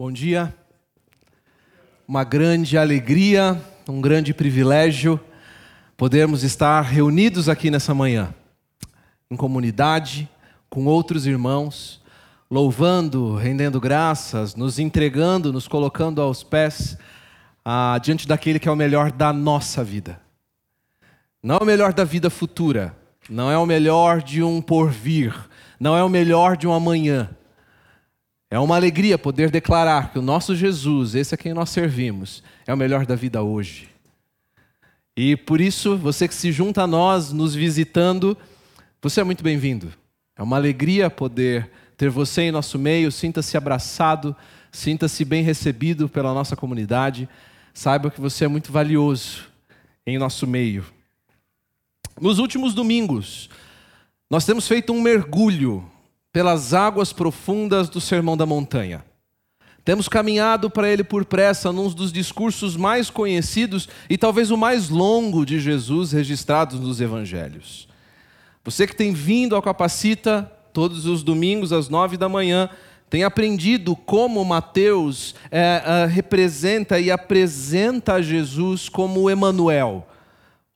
Bom dia. Uma grande alegria, um grande privilégio podermos estar reunidos aqui nessa manhã, em comunidade, com outros irmãos, louvando, rendendo graças, nos entregando, nos colocando aos pés ah, diante daquele que é o melhor da nossa vida. Não é o melhor da vida futura, não é o melhor de um porvir, não é o melhor de um amanhã é uma alegria poder declarar que o nosso Jesus, esse a quem nós servimos, é o melhor da vida hoje. E por isso, você que se junta a nós, nos visitando, você é muito bem-vindo. É uma alegria poder ter você em nosso meio. Sinta-se abraçado, sinta-se bem recebido pela nossa comunidade. Saiba que você é muito valioso em nosso meio. Nos últimos domingos, nós temos feito um mergulho pelas águas profundas do Sermão da Montanha. Temos caminhado para ele por pressa num dos discursos mais conhecidos e talvez o mais longo de Jesus registrados nos evangelhos. Você que tem vindo ao Capacita todos os domingos às nove da manhã, tem aprendido como Mateus é, é, representa e apresenta Jesus como Emanuel,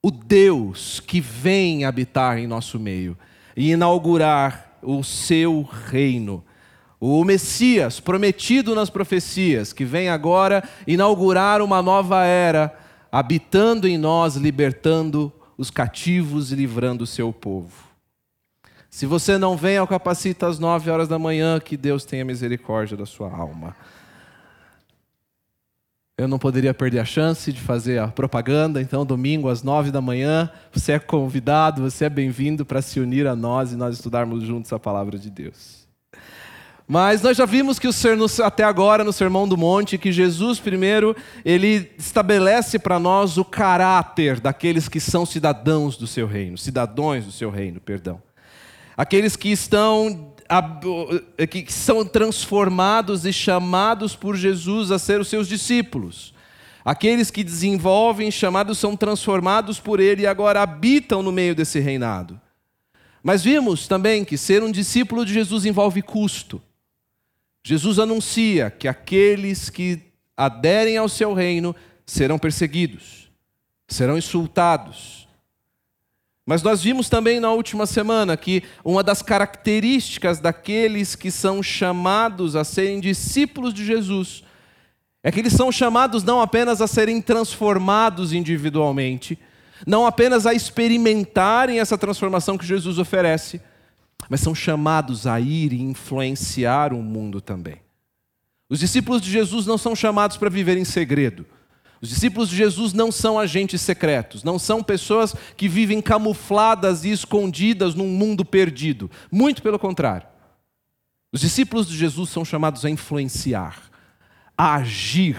o Deus que vem habitar em nosso meio e inaugurar o seu reino. O Messias, prometido nas profecias, que vem agora inaugurar uma nova era, habitando em nós, libertando os cativos e livrando o seu povo. Se você não vem ao Capacita às nove horas da manhã, que Deus tenha misericórdia da sua alma. Eu não poderia perder a chance de fazer a propaganda, então, domingo às nove da manhã, você é convidado, você é bem-vindo para se unir a nós e nós estudarmos juntos a palavra de Deus. Mas nós já vimos que o até agora no Sermão do Monte que Jesus primeiro ele estabelece para nós o caráter daqueles que são cidadãos do seu reino, cidadãos do seu reino, perdão. Aqueles que estão que são transformados e chamados por Jesus a ser os seus discípulos. Aqueles que desenvolvem, chamados, são transformados por Ele e agora habitam no meio desse reinado. Mas vimos também que ser um discípulo de Jesus envolve custo. Jesus anuncia que aqueles que aderem ao seu reino serão perseguidos, serão insultados, mas nós vimos também na última semana que uma das características daqueles que são chamados a serem discípulos de Jesus é que eles são chamados não apenas a serem transformados individualmente, não apenas a experimentarem essa transformação que Jesus oferece, mas são chamados a ir e influenciar o mundo também. Os discípulos de Jesus não são chamados para viver em segredo. Os discípulos de Jesus não são agentes secretos, não são pessoas que vivem camufladas e escondidas num mundo perdido. Muito pelo contrário. Os discípulos de Jesus são chamados a influenciar, a agir,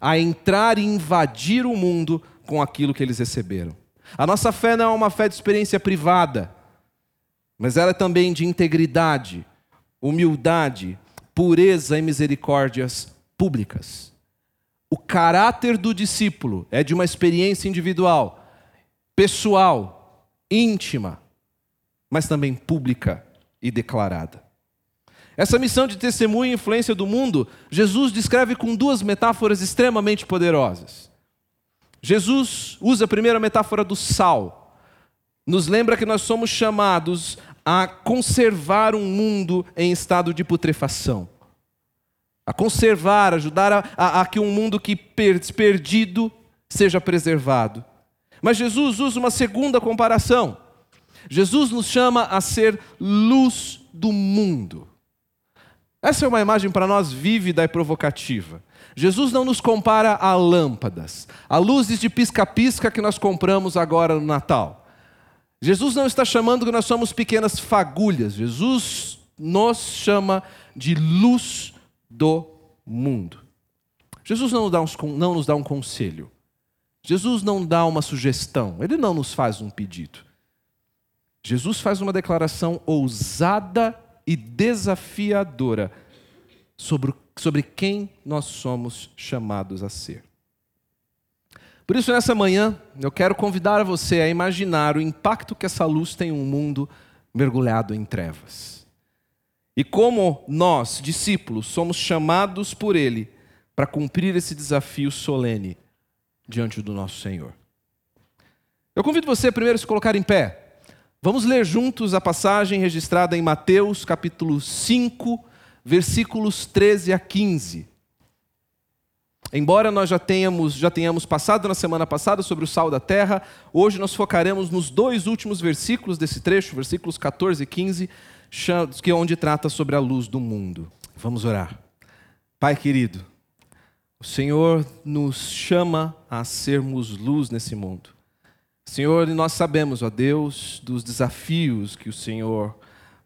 a entrar e invadir o mundo com aquilo que eles receberam. A nossa fé não é uma fé de experiência privada, mas ela é também de integridade, humildade, pureza e misericórdias públicas. O caráter do discípulo é de uma experiência individual, pessoal, íntima, mas também pública e declarada. Essa missão de testemunho e influência do mundo, Jesus descreve com duas metáforas extremamente poderosas. Jesus usa a primeira metáfora do sal. Nos lembra que nós somos chamados a conservar um mundo em estado de putrefação a conservar, ajudar a, a, a que um mundo que per, perdido seja preservado. Mas Jesus usa uma segunda comparação. Jesus nos chama a ser luz do mundo. Essa é uma imagem para nós vívida e provocativa. Jesus não nos compara a lâmpadas, a luzes de pisca-pisca que nós compramos agora no Natal. Jesus não está chamando que nós somos pequenas fagulhas. Jesus nos chama de luz do mundo. Jesus não nos dá, uns, não nos dá um conselho. Jesus não dá uma sugestão. Ele não nos faz um pedido. Jesus faz uma declaração ousada e desafiadora sobre, sobre quem nós somos chamados a ser. Por isso, nessa manhã, eu quero convidar você a imaginar o impacto que essa luz tem em um mundo mergulhado em trevas. E como nós, discípulos, somos chamados por Ele para cumprir esse desafio solene diante do nosso Senhor. Eu convido você primeiro a se colocar em pé. Vamos ler juntos a passagem registrada em Mateus, capítulo 5, versículos 13 a 15. Embora nós já tenhamos, já tenhamos passado na semana passada sobre o sal da terra, hoje nós focaremos nos dois últimos versículos desse trecho, versículos 14 e 15, que é onde trata sobre a luz do mundo. Vamos orar. Pai querido, o Senhor nos chama a sermos luz nesse mundo. Senhor, nós sabemos, ó Deus, dos desafios que o Senhor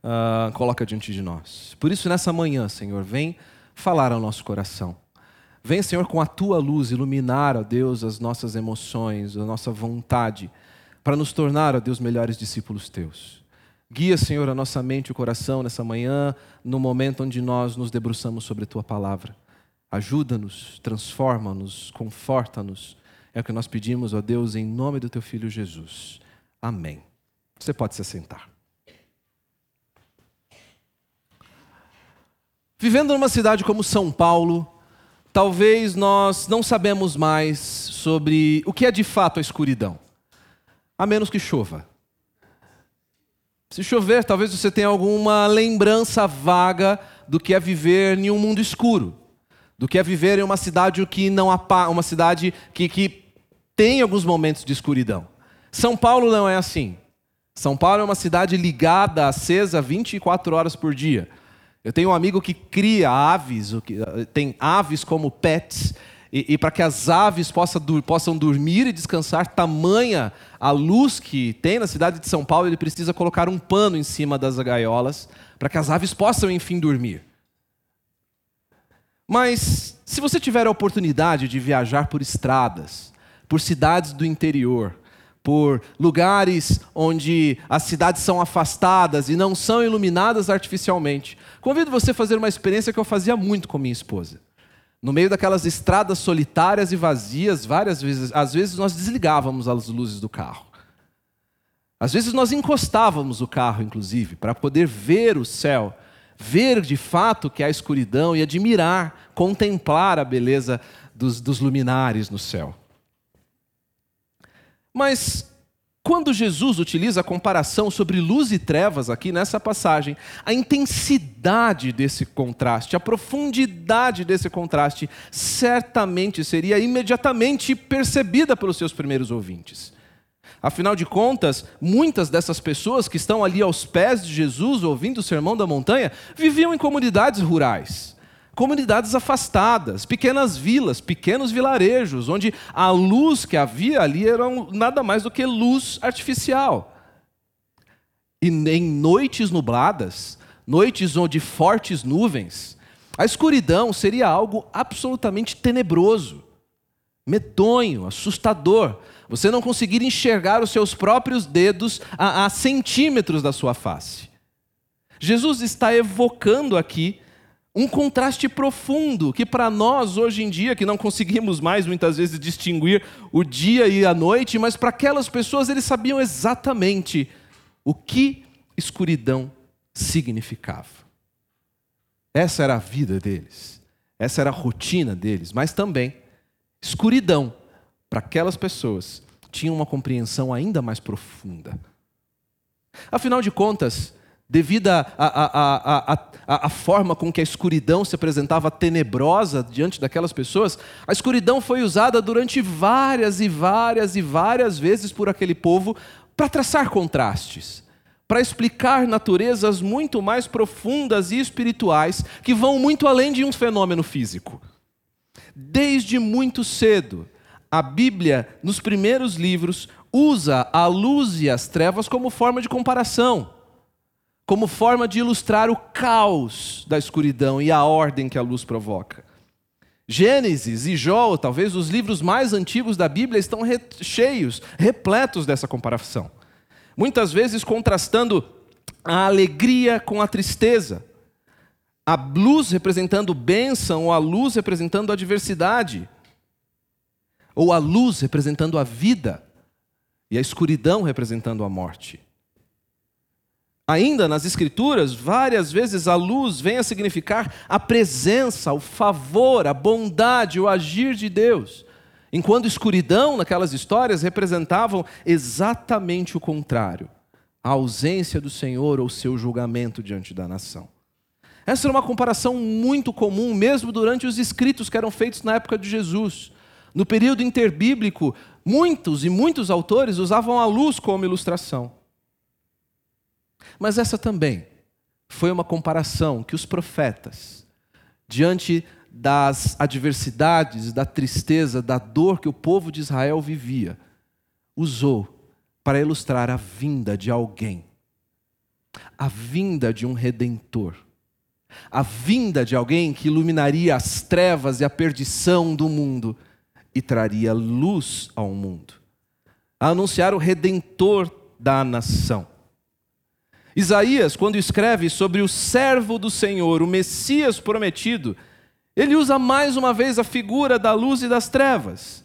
uh, coloca diante de nós. Por isso, nessa manhã, Senhor, vem falar ao nosso coração. Vem, Senhor, com a tua luz iluminar, ó Deus, as nossas emoções, a nossa vontade, para nos tornar, ó Deus, melhores discípulos teus. Guia, Senhor, a nossa mente e o coração nessa manhã, no momento onde nós nos debruçamos sobre a tua palavra. Ajuda-nos, transforma-nos, conforta-nos é o que nós pedimos, ó Deus, em nome do teu filho Jesus. Amém. Você pode se assentar. Vivendo numa cidade como São Paulo, talvez nós não sabemos mais sobre o que é de fato a escuridão, a menos que chova. Se chover, talvez você tenha alguma lembrança vaga do que é viver em um mundo escuro do que é viver em uma cidade que não há uma cidade que, que tem alguns momentos de escuridão. São Paulo não é assim. São Paulo é uma cidade ligada, acesa 24 horas por dia. Eu tenho um amigo que cria aves, tem aves como pets, e, e para que as aves possam, possam dormir e descansar, tamanha a luz que tem na cidade de São Paulo, ele precisa colocar um pano em cima das gaiolas, para que as aves possam, enfim, dormir. Mas se você tiver a oportunidade de viajar por estradas, por cidades do interior, por lugares onde as cidades são afastadas e não são iluminadas artificialmente, convido você a fazer uma experiência que eu fazia muito com minha esposa. No meio daquelas estradas solitárias e vazias, várias vezes, às vezes nós desligávamos as luzes do carro. Às vezes nós encostávamos o carro, inclusive, para poder ver o céu ver de fato que há escuridão e admirar, contemplar a beleza dos, dos luminares no céu. Mas quando Jesus utiliza a comparação sobre luz e trevas aqui nessa passagem, a intensidade desse contraste, a profundidade desse contraste, certamente seria imediatamente percebida pelos seus primeiros ouvintes. Afinal de contas, muitas dessas pessoas que estão ali aos pés de Jesus, ouvindo o sermão da montanha, viviam em comunidades rurais, comunidades afastadas, pequenas vilas, pequenos vilarejos, onde a luz que havia ali era nada mais do que luz artificial. E em noites nubladas, noites onde fortes nuvens, a escuridão seria algo absolutamente tenebroso, medonho, assustador você não conseguir enxergar os seus próprios dedos a, a centímetros da sua face. Jesus está evocando aqui um contraste profundo que para nós hoje em dia que não conseguimos mais muitas vezes distinguir o dia e a noite, mas para aquelas pessoas eles sabiam exatamente o que escuridão significava. Essa era a vida deles, essa era a rotina deles, mas também escuridão para aquelas pessoas, tinham uma compreensão ainda mais profunda. Afinal de contas, devido à forma com que a escuridão se apresentava tenebrosa diante daquelas pessoas, a escuridão foi usada durante várias e várias e várias vezes por aquele povo para traçar contrastes, para explicar naturezas muito mais profundas e espirituais que vão muito além de um fenômeno físico. Desde muito cedo, a Bíblia, nos primeiros livros, usa a luz e as trevas como forma de comparação. Como forma de ilustrar o caos da escuridão e a ordem que a luz provoca. Gênesis e Jó, talvez os livros mais antigos da Bíblia, estão re cheios, repletos dessa comparação. Muitas vezes contrastando a alegria com a tristeza, a luz representando bênção ou a luz representando adversidade, ou a luz representando a vida e a escuridão representando a morte. Ainda nas Escrituras, várias vezes a luz vem a significar a presença, o favor, a bondade, o agir de Deus. Enquanto escuridão, naquelas histórias, representavam exatamente o contrário a ausência do Senhor ou seu julgamento diante da nação. Essa era uma comparação muito comum, mesmo durante os escritos que eram feitos na época de Jesus. No período interbíblico, muitos e muitos autores usavam a luz como ilustração. Mas essa também foi uma comparação que os profetas, diante das adversidades, da tristeza, da dor que o povo de Israel vivia, usou para ilustrar a vinda de alguém, a vinda de um redentor, a vinda de alguém que iluminaria as trevas e a perdição do mundo e traria luz ao mundo, a anunciar o redentor da nação. Isaías, quando escreve sobre o servo do Senhor, o Messias prometido, ele usa mais uma vez a figura da luz e das trevas.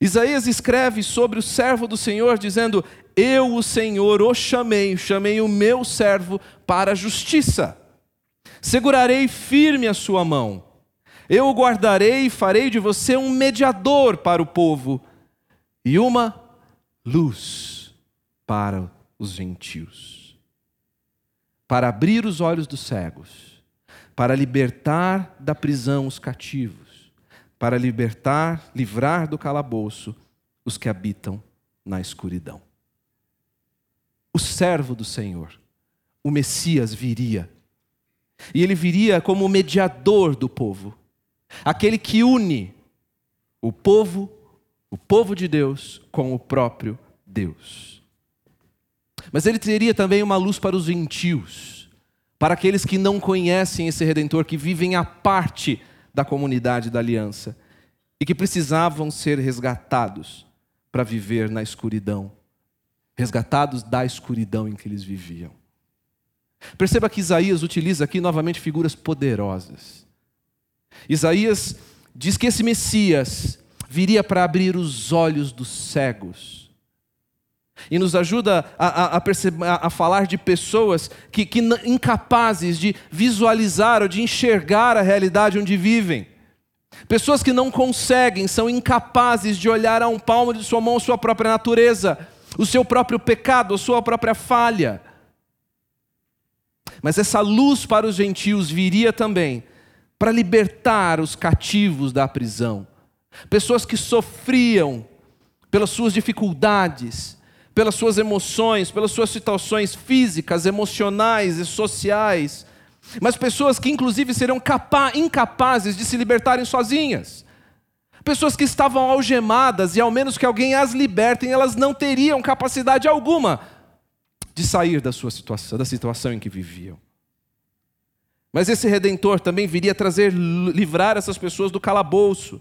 Isaías escreve sobre o servo do Senhor, dizendo: Eu, o Senhor, o chamei, chamei o meu servo para a justiça. Segurarei firme a sua mão. Eu o guardarei e farei de você um mediador para o povo e uma luz para os gentios, para abrir os olhos dos cegos, para libertar da prisão os cativos, para libertar, livrar do calabouço os que habitam na escuridão. O servo do Senhor, o Messias viria. E ele viria como mediador do povo, aquele que une o povo, o povo de Deus, com o próprio Deus. Mas ele teria também uma luz para os gentios, para aqueles que não conhecem esse redentor, que vivem à parte da comunidade da aliança e que precisavam ser resgatados para viver na escuridão, resgatados da escuridão em que eles viviam. Perceba que Isaías utiliza aqui novamente figuras poderosas. Isaías diz que esse Messias viria para abrir os olhos dos cegos e nos ajuda a, a, a, a falar de pessoas que, que incapazes de visualizar ou de enxergar a realidade onde vivem. Pessoas que não conseguem, são incapazes de olhar a um palmo de sua mão sua própria natureza, o seu próprio pecado, a sua própria falha. Mas essa luz para os gentios viria também para libertar os cativos da prisão. Pessoas que sofriam pelas suas dificuldades, pelas suas emoções, pelas suas situações físicas, emocionais e sociais, mas pessoas que inclusive serão incapazes de se libertarem sozinhas. Pessoas que estavam algemadas e ao menos que alguém as libertem, elas não teriam capacidade alguma de sair da sua situação, da situação em que viviam. Mas esse redentor também viria trazer livrar essas pessoas do calabouço,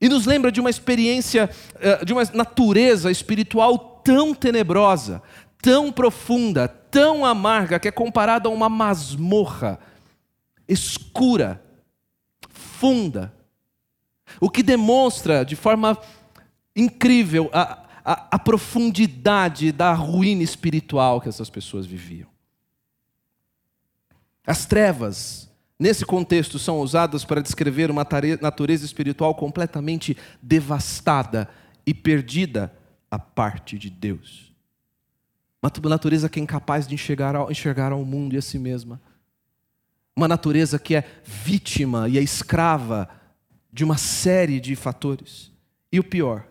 e nos lembra de uma experiência, eh, de uma natureza espiritual tão tenebrosa, tão profunda, tão amarga, que é comparada a uma masmorra escura, funda. O que demonstra de forma incrível a, a, a profundidade da ruína espiritual que essas pessoas viviam. As trevas nesse contexto, são usadas para descrever uma natureza espiritual completamente devastada e perdida a parte de Deus. Uma natureza que é incapaz de enxergar ao, enxergar ao mundo e a si mesma. Uma natureza que é vítima e é escrava de uma série de fatores. E o pior,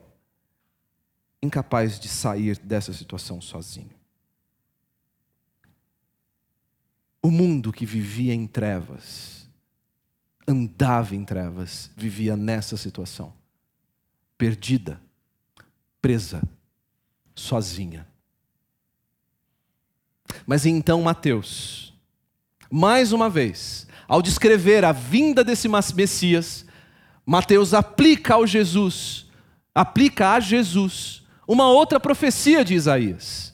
incapaz de sair dessa situação sozinho. O mundo que vivia em trevas, andava em trevas, vivia nessa situação, perdida, presa, sozinha. Mas então Mateus, mais uma vez, ao descrever a vinda desse Messias, Mateus aplica ao Jesus, aplica a Jesus uma outra profecia de Isaías.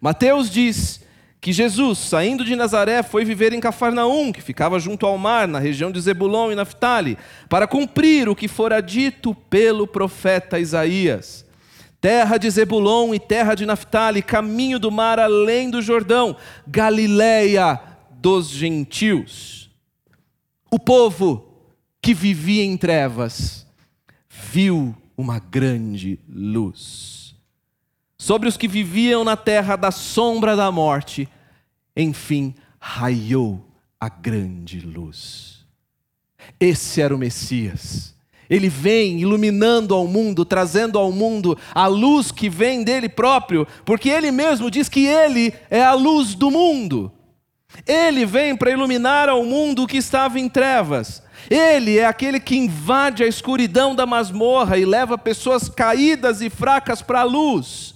Mateus diz que Jesus, saindo de Nazaré, foi viver em Cafarnaum, que ficava junto ao mar, na região de Zebulon e Naphtali, para cumprir o que fora dito pelo profeta Isaías. Terra de Zebulon e terra de Naphtali, caminho do mar além do Jordão, Galiléia dos gentios. O povo que vivia em trevas viu uma grande luz. Sobre os que viviam na terra da sombra da morte, enfim, raiou a grande luz. Esse era o Messias. Ele vem iluminando ao mundo, trazendo ao mundo a luz que vem dele próprio, porque ele mesmo diz que ele é a luz do mundo. Ele vem para iluminar ao mundo que estava em trevas. Ele é aquele que invade a escuridão da masmorra e leva pessoas caídas e fracas para a luz.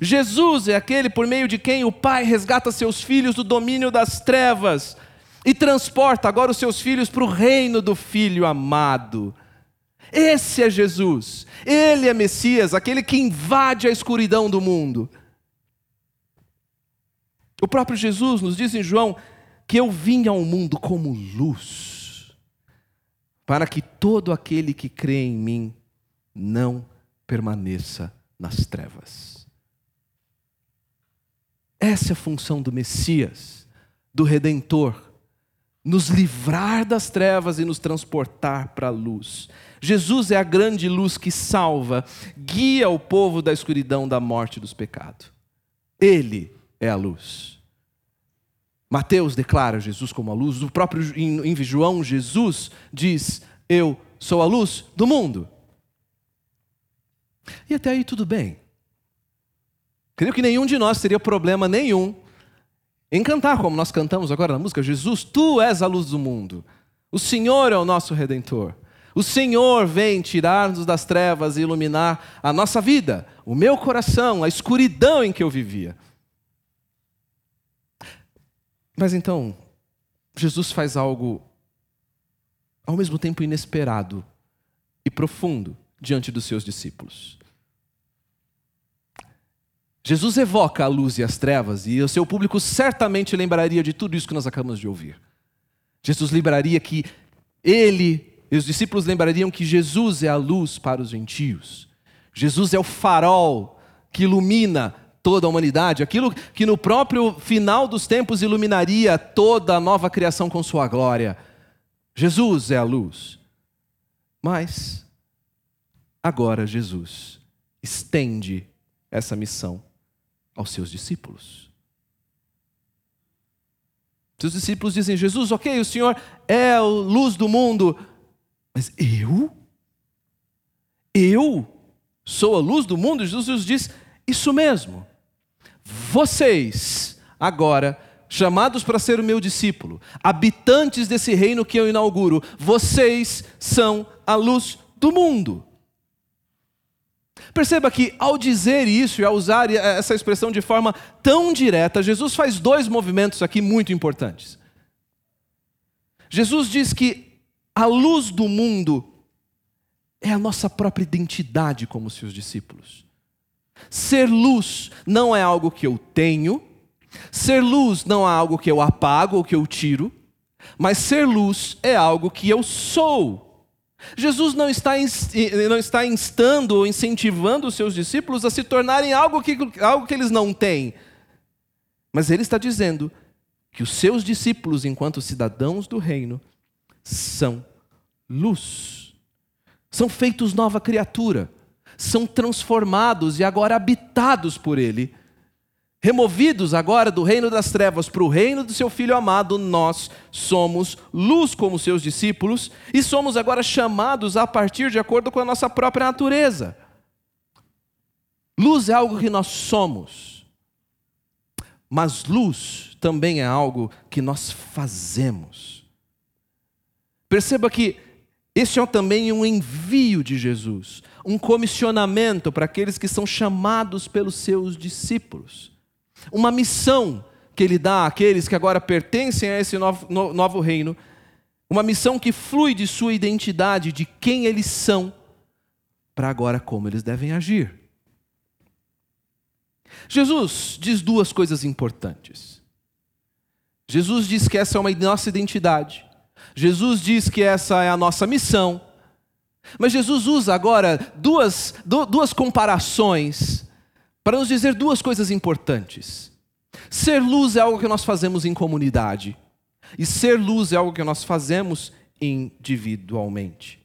Jesus é aquele por meio de quem o Pai resgata seus filhos do domínio das trevas e transporta agora os seus filhos para o reino do Filho amado. Esse é Jesus, ele é Messias, aquele que invade a escuridão do mundo. O próprio Jesus nos diz em João que eu vim ao mundo como luz, para que todo aquele que crê em mim não permaneça nas trevas. Essa é a função do Messias, do Redentor, nos livrar das trevas e nos transportar para a luz. Jesus é a grande luz que salva, guia o povo da escuridão, da morte e dos pecados. Ele é a luz. Mateus declara Jesus como a luz, o próprio em João Jesus diz: Eu sou a luz do mundo. E até aí tudo bem. Creio que nenhum de nós teria problema nenhum em cantar como nós cantamos agora na música: Jesus, tu és a luz do mundo. O Senhor é o nosso redentor. O Senhor vem tirar-nos das trevas e iluminar a nossa vida, o meu coração, a escuridão em que eu vivia. Mas então, Jesus faz algo ao mesmo tempo inesperado e profundo diante dos seus discípulos. Jesus evoca a luz e as trevas, e o seu público certamente lembraria de tudo isso que nós acabamos de ouvir. Jesus lembraria que ele, e os discípulos lembrariam que Jesus é a luz para os gentios. Jesus é o farol que ilumina toda a humanidade, aquilo que no próprio final dos tempos iluminaria toda a nova criação com sua glória. Jesus é a luz. Mas, agora Jesus estende essa missão aos seus discípulos. Seus discípulos dizem: Jesus, ok, o Senhor é a luz do mundo, mas eu? Eu sou a luz do mundo? Jesus diz: Isso mesmo. Vocês, agora, chamados para ser o meu discípulo, habitantes desse reino que eu inauguro, vocês são a luz do mundo. Perceba que ao dizer isso e ao usar essa expressão de forma tão direta, Jesus faz dois movimentos aqui muito importantes. Jesus diz que a luz do mundo é a nossa própria identidade como seus discípulos. Ser luz não é algo que eu tenho, ser luz não é algo que eu apago ou que eu tiro, mas ser luz é algo que eu sou. Jesus não está, não está instando ou incentivando os seus discípulos a se tornarem algo que, algo que eles não têm. Mas ele está dizendo que os seus discípulos, enquanto cidadãos do reino, são luz. São feitos nova criatura. São transformados e agora habitados por ele Removidos agora do reino das trevas para o reino do seu Filho amado, nós somos luz como seus discípulos e somos agora chamados a partir de acordo com a nossa própria natureza. Luz é algo que nós somos, mas luz também é algo que nós fazemos. Perceba que este é também um envio de Jesus, um comissionamento para aqueles que são chamados pelos seus discípulos uma missão que ele dá àqueles que agora pertencem a esse novo, novo reino, uma missão que flui de sua identidade, de quem eles são, para agora como eles devem agir. Jesus diz duas coisas importantes. Jesus diz que essa é uma nossa identidade. Jesus diz que essa é a nossa missão. Mas Jesus usa agora duas, duas comparações para nos dizer duas coisas importantes. Ser luz é algo que nós fazemos em comunidade, e ser luz é algo que nós fazemos individualmente.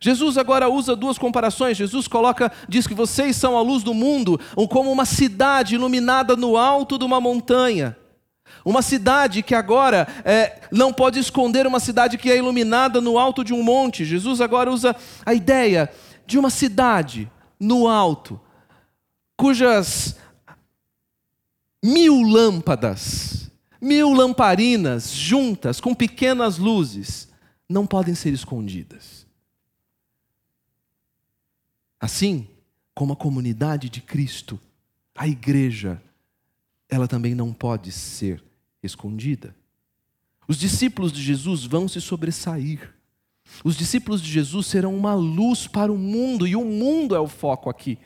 Jesus agora usa duas comparações. Jesus coloca, diz que vocês são a luz do mundo, como uma cidade iluminada no alto de uma montanha. Uma cidade que agora é, não pode esconder uma cidade que é iluminada no alto de um monte. Jesus agora usa a ideia de uma cidade no alto, cujas mil lâmpadas, mil lamparinas juntas, com pequenas luzes, não podem ser escondidas. Assim como a comunidade de Cristo, a igreja, ela também não pode ser escondida. Os discípulos de Jesus vão se sobressair. Os discípulos de Jesus serão uma luz para o mundo, e o mundo é o foco aqui.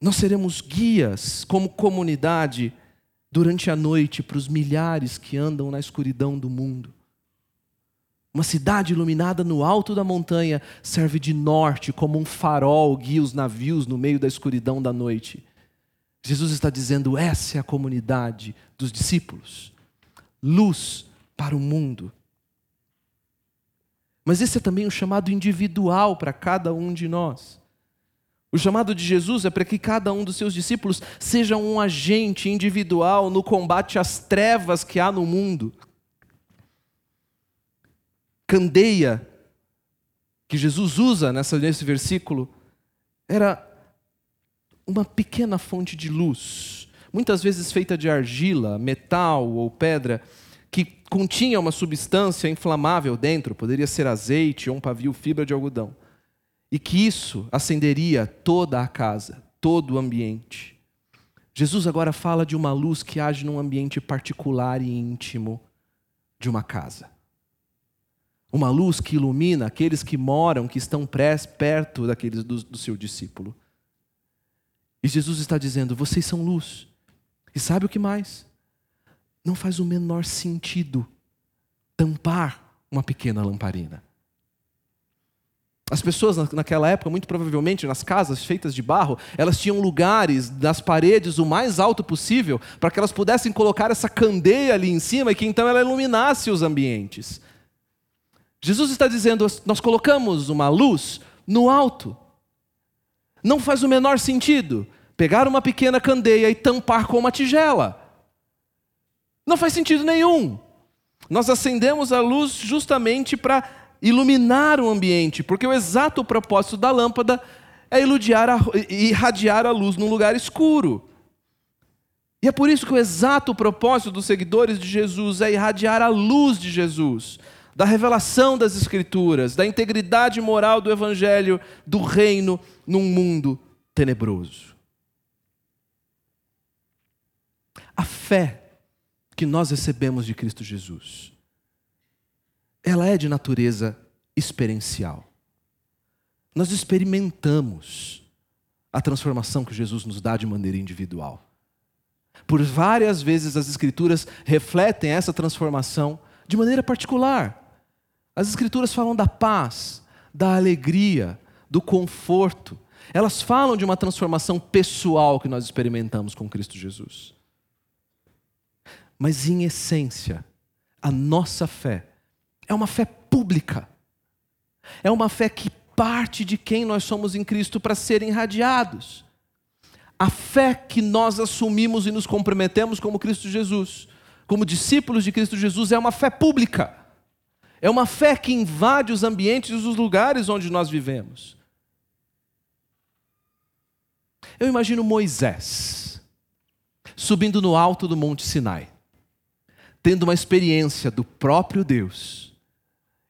Nós seremos guias como comunidade durante a noite para os milhares que andam na escuridão do mundo. Uma cidade iluminada no alto da montanha serve de norte, como um farol guia os navios no meio da escuridão da noite. Jesus está dizendo: essa é a comunidade dos discípulos, luz para o mundo. Mas esse é também um chamado individual para cada um de nós. O chamado de Jesus é para que cada um dos seus discípulos seja um agente individual no combate às trevas que há no mundo. Candeia, que Jesus usa nessa, nesse versículo, era uma pequena fonte de luz, muitas vezes feita de argila, metal ou pedra, que continha uma substância inflamável dentro, poderia ser azeite ou um pavio fibra de algodão e que isso acenderia toda a casa, todo o ambiente. Jesus agora fala de uma luz que age num ambiente particular e íntimo de uma casa. Uma luz que ilumina aqueles que moram, que estão perto daqueles do, do seu discípulo. E Jesus está dizendo: vocês são luz. E sabe o que mais? Não faz o menor sentido tampar uma pequena lamparina. As pessoas naquela época, muito provavelmente nas casas feitas de barro, elas tinham lugares nas paredes o mais alto possível para que elas pudessem colocar essa candeia ali em cima e que então ela iluminasse os ambientes. Jesus está dizendo: nós colocamos uma luz no alto. Não faz o menor sentido pegar uma pequena candeia e tampar com uma tigela. Não faz sentido nenhum. Nós acendemos a luz justamente para iluminar o ambiente, porque o exato propósito da lâmpada é irradiar a luz num lugar escuro. E é por isso que o exato propósito dos seguidores de Jesus é irradiar a luz de Jesus, da revelação das Escrituras, da integridade moral do Evangelho, do reino num mundo tenebroso. A fé que nós recebemos de Cristo Jesus ela é de natureza experiencial. Nós experimentamos a transformação que Jesus nos dá de maneira individual. Por várias vezes as Escrituras refletem essa transformação de maneira particular. As Escrituras falam da paz, da alegria, do conforto. Elas falam de uma transformação pessoal que nós experimentamos com Cristo Jesus. Mas, em essência, a nossa fé é uma fé pública. É uma fé que parte de quem nós somos em Cristo para serem irradiados. A fé que nós assumimos e nos comprometemos como Cristo Jesus, como discípulos de Cristo Jesus, é uma fé pública. É uma fé que invade os ambientes e os lugares onde nós vivemos. Eu imagino Moisés subindo no alto do Monte Sinai, tendo uma experiência do próprio Deus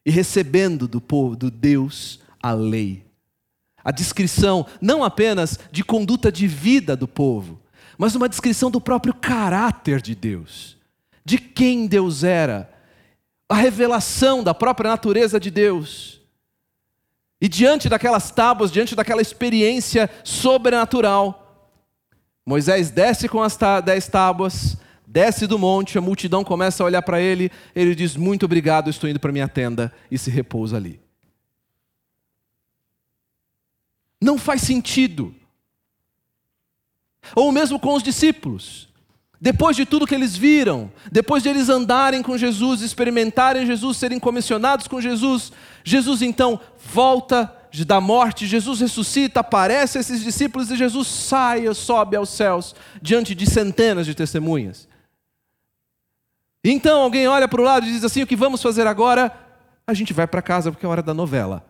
e recebendo do povo, do Deus, a lei. A descrição não apenas de conduta de vida do povo, mas uma descrição do próprio caráter de Deus, de quem Deus era, a revelação da própria natureza de Deus. E diante daquelas tábuas, diante daquela experiência sobrenatural, Moisés desce com as dez tábuas, desce do monte, a multidão começa a olhar para ele, ele diz: Muito obrigado, estou indo para minha tenda, e se repousa ali. Não faz sentido. Ou mesmo com os discípulos. Depois de tudo que eles viram, depois de eles andarem com Jesus, experimentarem Jesus, serem comissionados com Jesus, Jesus então volta da morte, Jesus ressuscita, aparece a esses discípulos e Jesus sai, sobe aos céus diante de centenas de testemunhas. Então alguém olha para o lado e diz assim: o que vamos fazer agora? A gente vai para casa porque é hora da novela.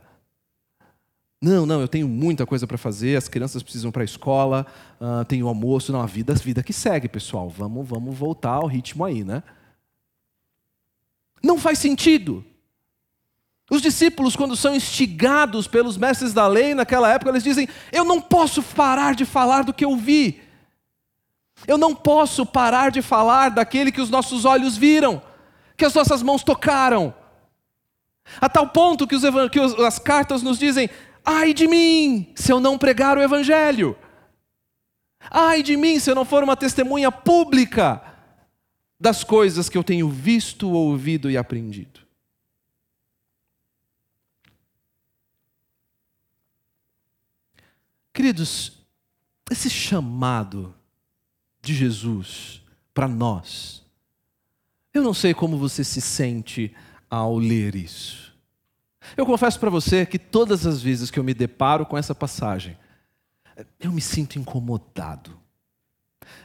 Não, não, eu tenho muita coisa para fazer, as crianças precisam para a escola, uh, tem o almoço, não, a vida, a vida que segue, pessoal. Vamos, vamos voltar ao ritmo aí, né? Não faz sentido. Os discípulos, quando são instigados pelos mestres da lei naquela época, eles dizem: Eu não posso parar de falar do que eu vi. Eu não posso parar de falar daquele que os nossos olhos viram, que as nossas mãos tocaram. A tal ponto que, os, que as cartas nos dizem: Ai de mim, se eu não pregar o Evangelho. Ai de mim, se eu não for uma testemunha pública das coisas que eu tenho visto, ouvido e aprendido. Queridos, esse chamado de Jesus para nós, eu não sei como você se sente ao ler isso. Eu confesso para você que todas as vezes que eu me deparo com essa passagem, eu me sinto incomodado.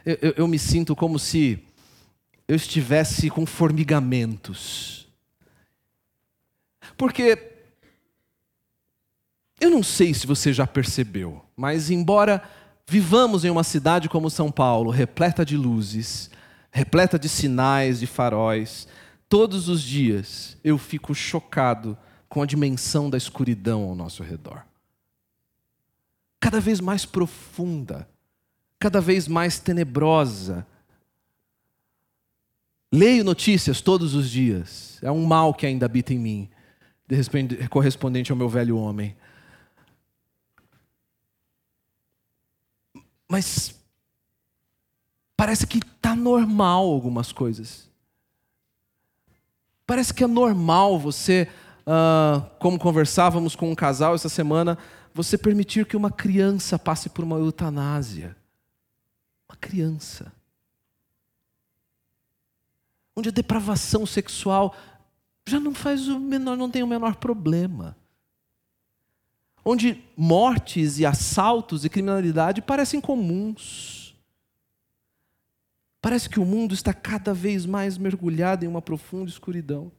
Eu, eu, eu me sinto como se eu estivesse com formigamentos. Porque eu não sei se você já percebeu, mas embora vivamos em uma cidade como São Paulo, repleta de luzes, repleta de sinais, de faróis, todos os dias eu fico chocado com a dimensão da escuridão ao nosso redor. Cada vez mais profunda, cada vez mais tenebrosa. Leio notícias todos os dias. É um mal que ainda habita em mim, correspondente ao meu velho homem. Mas parece que está normal algumas coisas. Parece que é normal você uh, como conversávamos com um casal essa semana, você permitir que uma criança passe por uma eutanásia. Uma criança. Onde a depravação sexual já não faz o menor, não tem o menor problema. Onde mortes e assaltos e criminalidade parecem comuns. Parece que o mundo está cada vez mais mergulhado em uma profunda escuridão.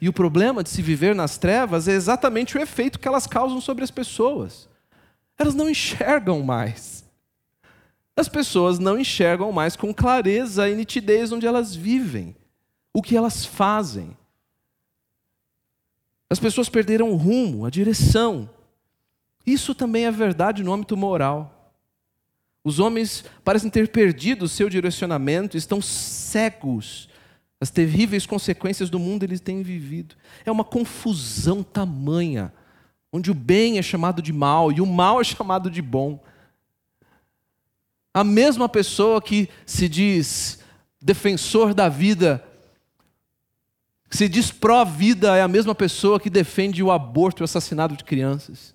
E o problema de se viver nas trevas é exatamente o efeito que elas causam sobre as pessoas. Elas não enxergam mais. As pessoas não enxergam mais com clareza e nitidez onde elas vivem, o que elas fazem. As pessoas perderam o rumo, a direção. Isso também é verdade no âmbito moral. Os homens parecem ter perdido o seu direcionamento, estão cegos as terríveis consequências do mundo eles têm vivido. É uma confusão tamanha, onde o bem é chamado de mal e o mal é chamado de bom. A mesma pessoa que se diz defensor da vida, se diz pró-vida, é a mesma pessoa que defende o aborto e o assassinato de crianças.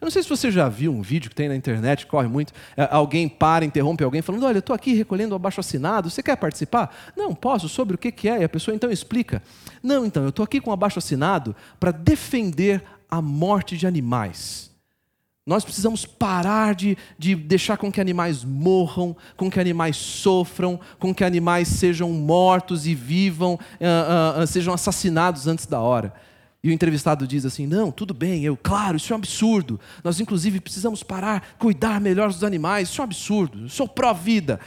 Eu não sei se você já viu um vídeo que tem na internet, corre muito, é, alguém para, interrompe alguém falando, olha, eu estou aqui recolhendo o abaixo assinado, você quer participar? Não, posso, sobre o que, que é? E a pessoa então explica. Não, então, eu estou aqui com o abaixo assinado para defender a morte de animais. Nós precisamos parar de, de deixar com que animais morram, com que animais sofram, com que animais sejam mortos e vivam, uh, uh, uh, sejam assassinados antes da hora. E o entrevistado diz assim: Não, tudo bem, eu, claro, isso é um absurdo. Nós, inclusive, precisamos parar, cuidar melhor dos animais, isso é um absurdo, eu sou pró-vida.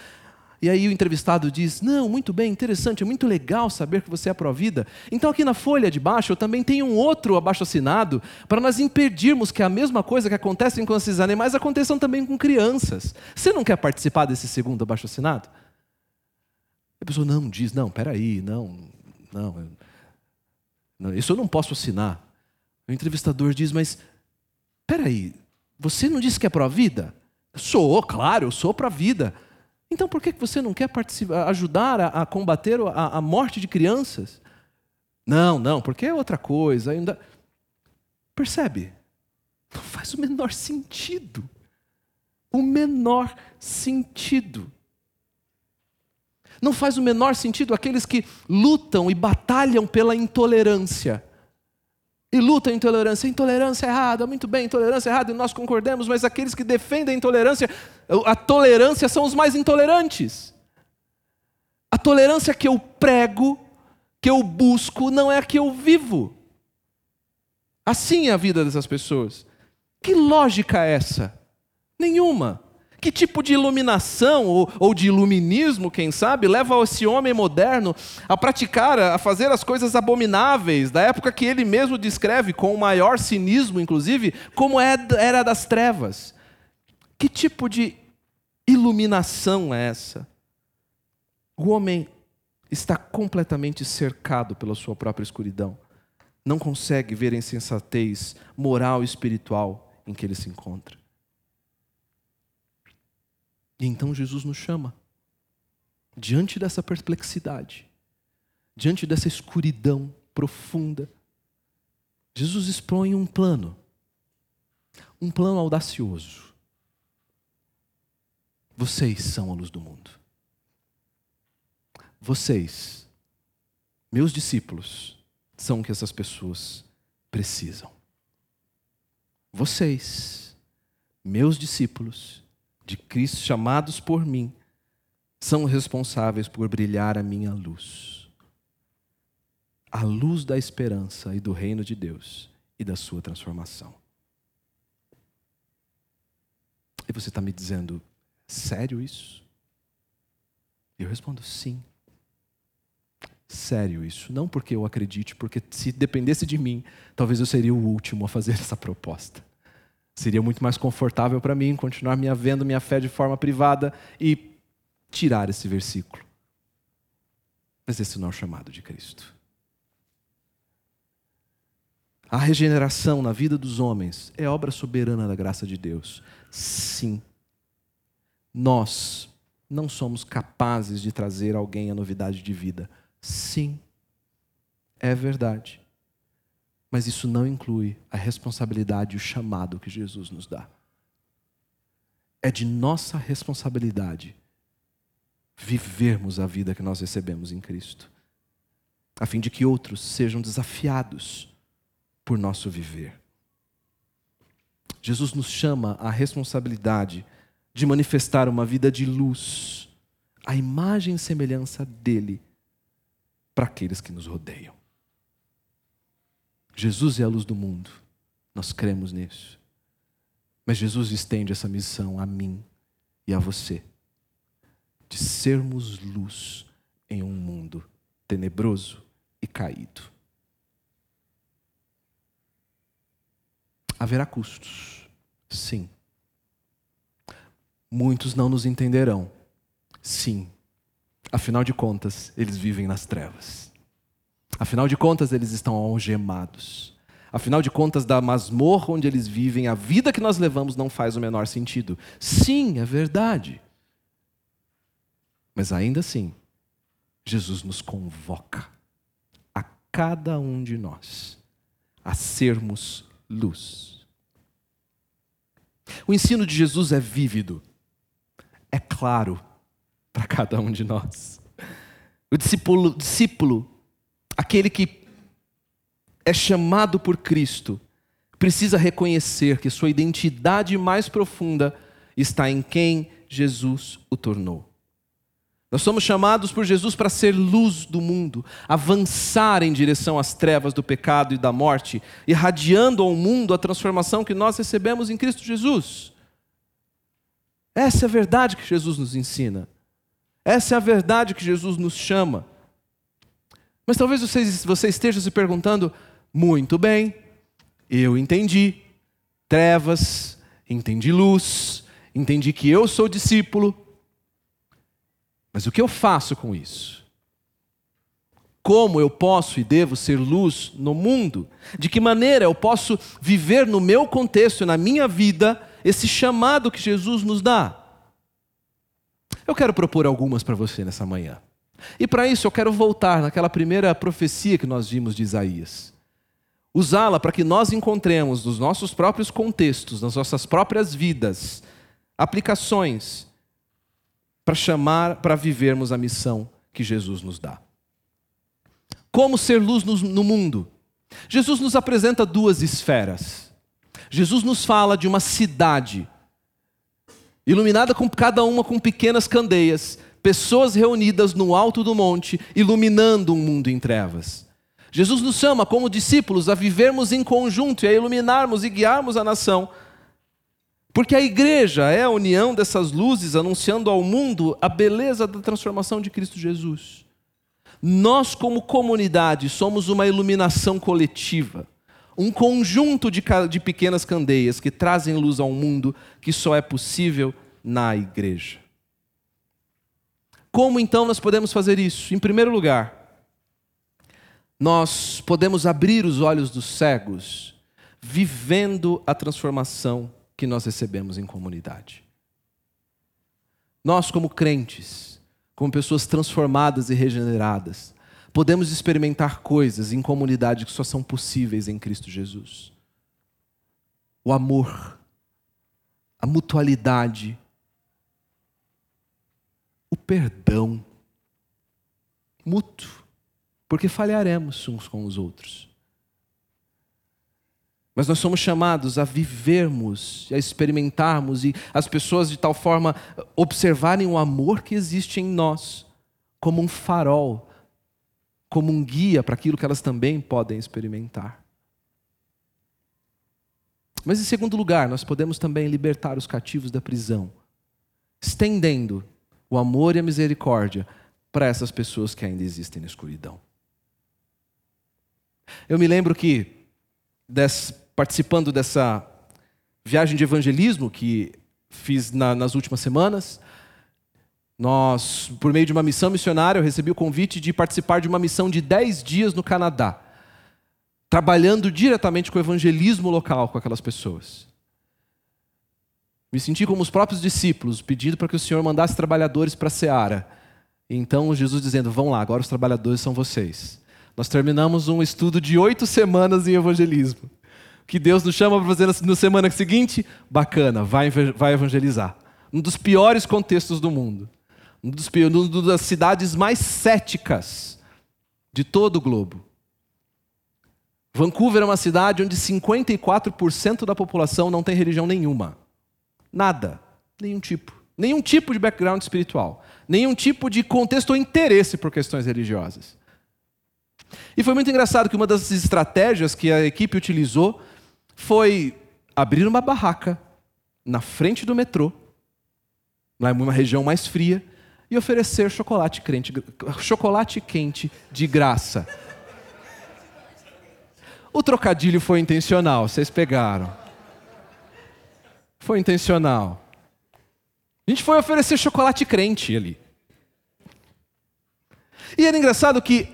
E aí o entrevistado diz: Não, muito bem, interessante, é muito legal saber que você é pró-vida. Então aqui na folha de baixo eu também tenho um outro abaixo assinado para nós impedirmos que a mesma coisa que acontece com esses animais aconteçam também com crianças. Você não quer participar desse segundo abaixo assinado? A pessoa não diz: Não, peraí, não, não, isso eu não posso assinar. O entrevistador diz: Mas peraí, você não disse que é pró-vida? Sou, claro, eu sou pró-vida. Então por que você não quer ajudar a, a combater a, a, morte de crianças? Não, não, porque é outra coisa. Ainda... Percebe? Não faz o menor sentido. O menor sentido. Não faz o menor sentido aqueles que lutam e batalham pela intolerância e luta a intolerância. Intolerância é errada, muito bem, intolerância é errada, e nós concordamos, mas aqueles que defendem a intolerância, a tolerância são os mais intolerantes. A tolerância que eu prego, que eu busco, não é a que eu vivo. Assim é a vida dessas pessoas. Que lógica é essa? Nenhuma. Que tipo de iluminação ou, ou, de iluminismo, quem sabe, leva esse homem moderno a praticar, a fazer as coisas abomináveis, da época que ele mesmo descreve, com o maior cinismo, inclusive, como é, era das trevas? Que tipo de iluminação é essa? O homem está completamente cercado pela sua própria escuridão. Não consegue ver a insensatez moral e espiritual em que ele se encontra. E então Jesus nos chama. Diante dessa perplexidade, diante dessa escuridão profunda, Jesus expõe um plano, um plano audacioso. Vocês são a luz do mundo. Vocês, meus discípulos, são o que essas pessoas precisam. Vocês, meus discípulos, de Cristo, chamados por mim, são responsáveis por brilhar a minha luz. A luz da esperança e do reino de Deus e da sua transformação. E você está me dizendo, sério isso? Eu respondo, sim. Sério isso. Não porque eu acredite, porque se dependesse de mim, talvez eu seria o último a fazer essa proposta. Seria muito mais confortável para mim continuar me vendo minha fé de forma privada e tirar esse versículo. Mas esse não é o chamado de Cristo. A regeneração na vida dos homens é obra soberana da graça de Deus. Sim. Nós não somos capazes de trazer alguém a novidade de vida. Sim. É verdade. Mas isso não inclui a responsabilidade e o chamado que Jesus nos dá. É de nossa responsabilidade vivermos a vida que nós recebemos em Cristo, a fim de que outros sejam desafiados por nosso viver. Jesus nos chama à responsabilidade de manifestar uma vida de luz, a imagem e semelhança dele, para aqueles que nos rodeiam. Jesus é a luz do mundo. Nós cremos nisso. Mas Jesus estende essa missão a mim e a você de sermos luz em um mundo tenebroso e caído. Haverá custos, sim. Muitos não nos entenderão, sim. Afinal de contas, eles vivem nas trevas. Afinal de contas, eles estão algemados. Afinal de contas, da masmorra onde eles vivem, a vida que nós levamos não faz o menor sentido. Sim, é verdade. Mas ainda assim, Jesus nos convoca a cada um de nós a sermos luz. O ensino de Jesus é vívido, é claro para cada um de nós. O discípulo, discípulo aquele que é chamado por Cristo, precisa reconhecer que sua identidade mais profunda está em quem Jesus o tornou. Nós somos chamados por Jesus para ser luz do mundo, avançar em direção às trevas do pecado e da morte, irradiando ao mundo a transformação que nós recebemos em Cristo Jesus. Essa é a verdade que Jesus nos ensina. Essa é a verdade que Jesus nos chama. Mas talvez você, você esteja se perguntando: muito bem, eu entendi. Trevas, entendi luz, entendi que eu sou discípulo. Mas o que eu faço com isso? Como eu posso e devo ser luz no mundo? De que maneira eu posso viver no meu contexto, na minha vida, esse chamado que Jesus nos dá? Eu quero propor algumas para você nessa manhã. E para isso eu quero voltar naquela primeira profecia que nós vimos de Isaías. Usá-la para que nós encontremos nos nossos próprios contextos, nas nossas próprias vidas, aplicações para chamar, para vivermos a missão que Jesus nos dá. Como ser luz no mundo? Jesus nos apresenta duas esferas. Jesus nos fala de uma cidade, iluminada com cada uma com pequenas candeias, pessoas reunidas no alto do monte, iluminando um mundo em trevas. Jesus nos chama, como discípulos, a vivermos em conjunto e a iluminarmos e guiarmos a nação. Porque a igreja é a união dessas luzes anunciando ao mundo a beleza da transformação de Cristo Jesus. Nós, como comunidade, somos uma iluminação coletiva, um conjunto de, de pequenas candeias que trazem luz ao mundo que só é possível na igreja. Como então nós podemos fazer isso? Em primeiro lugar, nós podemos abrir os olhos dos cegos, vivendo a transformação que nós recebemos em comunidade. Nós, como crentes, como pessoas transformadas e regeneradas, podemos experimentar coisas em comunidade que só são possíveis em Cristo Jesus. O amor, a mutualidade, o perdão mútuo, porque falharemos uns com os outros. Mas nós somos chamados a vivermos, a experimentarmos e as pessoas de tal forma observarem o amor que existe em nós, como um farol, como um guia para aquilo que elas também podem experimentar. Mas em segundo lugar, nós podemos também libertar os cativos da prisão, estendendo o amor e a misericórdia para essas pessoas que ainda existem na escuridão. Eu me lembro que, des, participando dessa viagem de evangelismo que fiz na, nas últimas semanas, nós, por meio de uma missão missionária, eu recebi o convite de participar de uma missão de 10 dias no Canadá, trabalhando diretamente com o evangelismo local com aquelas pessoas. Me senti como os próprios discípulos, pedindo para que o Senhor mandasse trabalhadores para a seara. Então Jesus dizendo: Vão lá, agora os trabalhadores são vocês. Nós terminamos um estudo de oito semanas em evangelismo. Que Deus nos chama para fazer na semana seguinte? Bacana, vai, vai evangelizar. Um dos piores contextos do mundo. Um dos, uma das cidades mais céticas de todo o globo. Vancouver é uma cidade onde 54% da população não tem religião nenhuma. Nada. Nenhum tipo. Nenhum tipo de background espiritual. Nenhum tipo de contexto ou interesse por questões religiosas. E foi muito engraçado que uma das estratégias que a equipe utilizou foi abrir uma barraca na frente do metrô, lá em uma região mais fria, e oferecer chocolate, crente, chocolate quente de graça. O trocadilho foi intencional, vocês pegaram. Foi intencional. A gente foi oferecer chocolate crente ali. E era engraçado que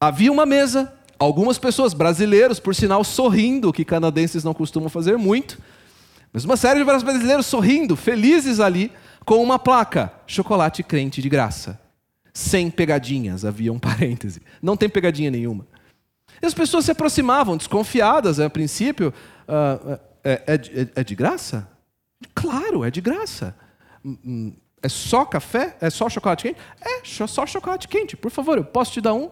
havia uma mesa, algumas pessoas, brasileiros, por sinal, sorrindo, que canadenses não costumam fazer muito, mas uma série de brasileiros sorrindo, felizes ali, com uma placa: chocolate crente de graça. Sem pegadinhas, havia um parêntese. Não tem pegadinha nenhuma. E as pessoas se aproximavam, desconfiadas a princípio. Uh, é, é, é de graça? Claro, é de graça. Hum, hum, é só café? É só chocolate quente? É só chocolate quente. Por favor, eu posso te dar um?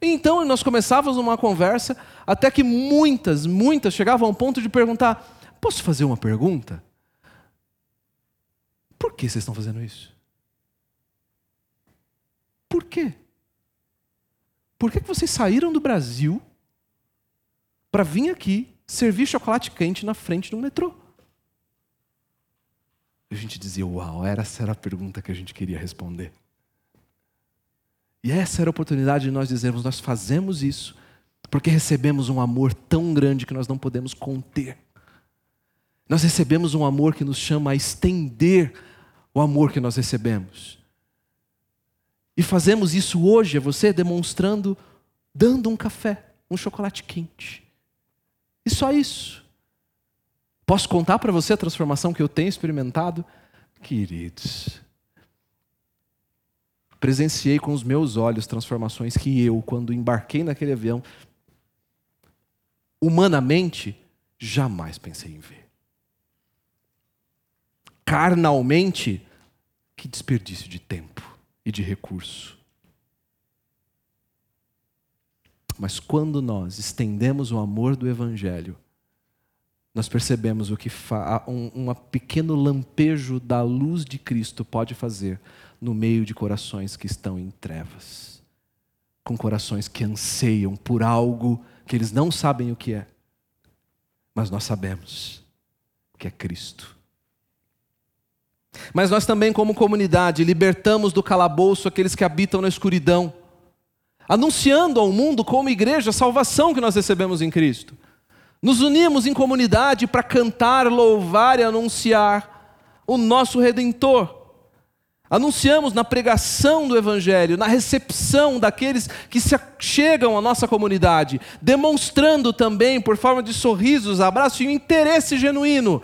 então nós começávamos uma conversa, até que muitas, muitas chegavam ao ponto de perguntar: posso fazer uma pergunta? Por que vocês estão fazendo isso? Por quê? Por que vocês saíram do Brasil para vir aqui servir chocolate quente na frente do metrô? A gente dizia, uau, essa era a pergunta que a gente queria responder. E essa era a oportunidade de nós dizermos: nós fazemos isso porque recebemos um amor tão grande que nós não podemos conter. Nós recebemos um amor que nos chama a estender o amor que nós recebemos. E fazemos isso hoje a você demonstrando, dando um café, um chocolate quente. E só isso. Posso contar para você a transformação que eu tenho experimentado? Queridos, presenciei com os meus olhos transformações que eu, quando embarquei naquele avião, humanamente, jamais pensei em ver. Carnalmente, que desperdício de tempo e de recurso. Mas quando nós estendemos o amor do Evangelho, nós percebemos o que um, um pequeno lampejo da luz de Cristo pode fazer no meio de corações que estão em trevas, com corações que anseiam por algo que eles não sabem o que é, mas nós sabemos que é Cristo. Mas nós também, como comunidade, libertamos do calabouço aqueles que habitam na escuridão, anunciando ao mundo, como igreja, a salvação que nós recebemos em Cristo. Nos unimos em comunidade para cantar, louvar e anunciar o nosso Redentor. Anunciamos na pregação do Evangelho, na recepção daqueles que se chegam à nossa comunidade, demonstrando também, por forma de sorrisos, abraços e um interesse genuíno,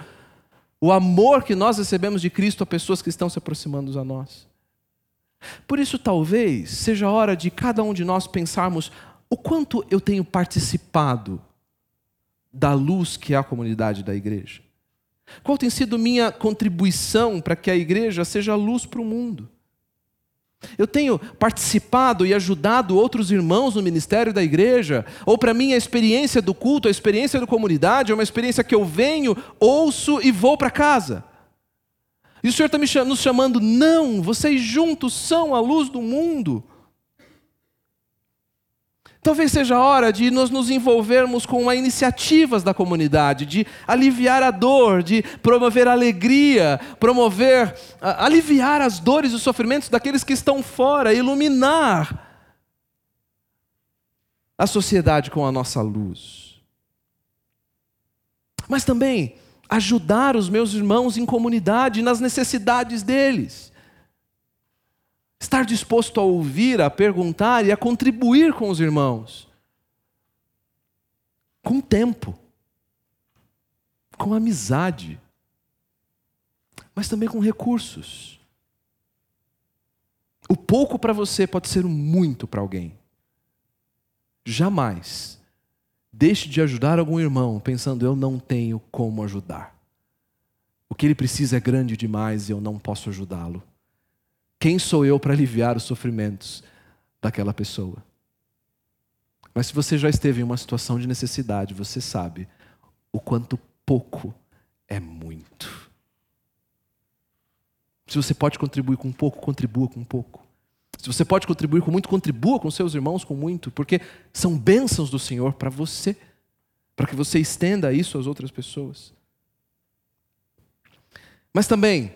o amor que nós recebemos de Cristo a pessoas que estão se aproximando a nós. Por isso, talvez seja hora de cada um de nós pensarmos o quanto eu tenho participado da luz que é a comunidade da igreja. Qual tem sido minha contribuição para que a igreja seja luz para o mundo? Eu tenho participado e ajudado outros irmãos no ministério da igreja, ou para mim a experiência do culto, a experiência da comunidade é uma experiência que eu venho, ouço e vou para casa. E o Senhor está nos chamando, não, vocês juntos são a luz do mundo. Talvez seja a hora de nós nos envolvermos com iniciativas da comunidade, de aliviar a dor, de promover alegria, promover, aliviar as dores e os sofrimentos daqueles que estão fora, iluminar a sociedade com a nossa luz. Mas também ajudar os meus irmãos em comunidade nas necessidades deles. Estar disposto a ouvir, a perguntar e a contribuir com os irmãos. Com tempo. Com amizade. Mas também com recursos. O pouco para você pode ser muito para alguém. Jamais deixe de ajudar algum irmão pensando eu não tenho como ajudar. O que ele precisa é grande demais e eu não posso ajudá-lo. Quem sou eu para aliviar os sofrimentos daquela pessoa? Mas se você já esteve em uma situação de necessidade, você sabe o quanto pouco é muito. Se você pode contribuir com pouco, contribua com pouco. Se você pode contribuir com muito, contribua com seus irmãos com muito, porque são bênçãos do Senhor para você, para que você estenda isso às outras pessoas. Mas também,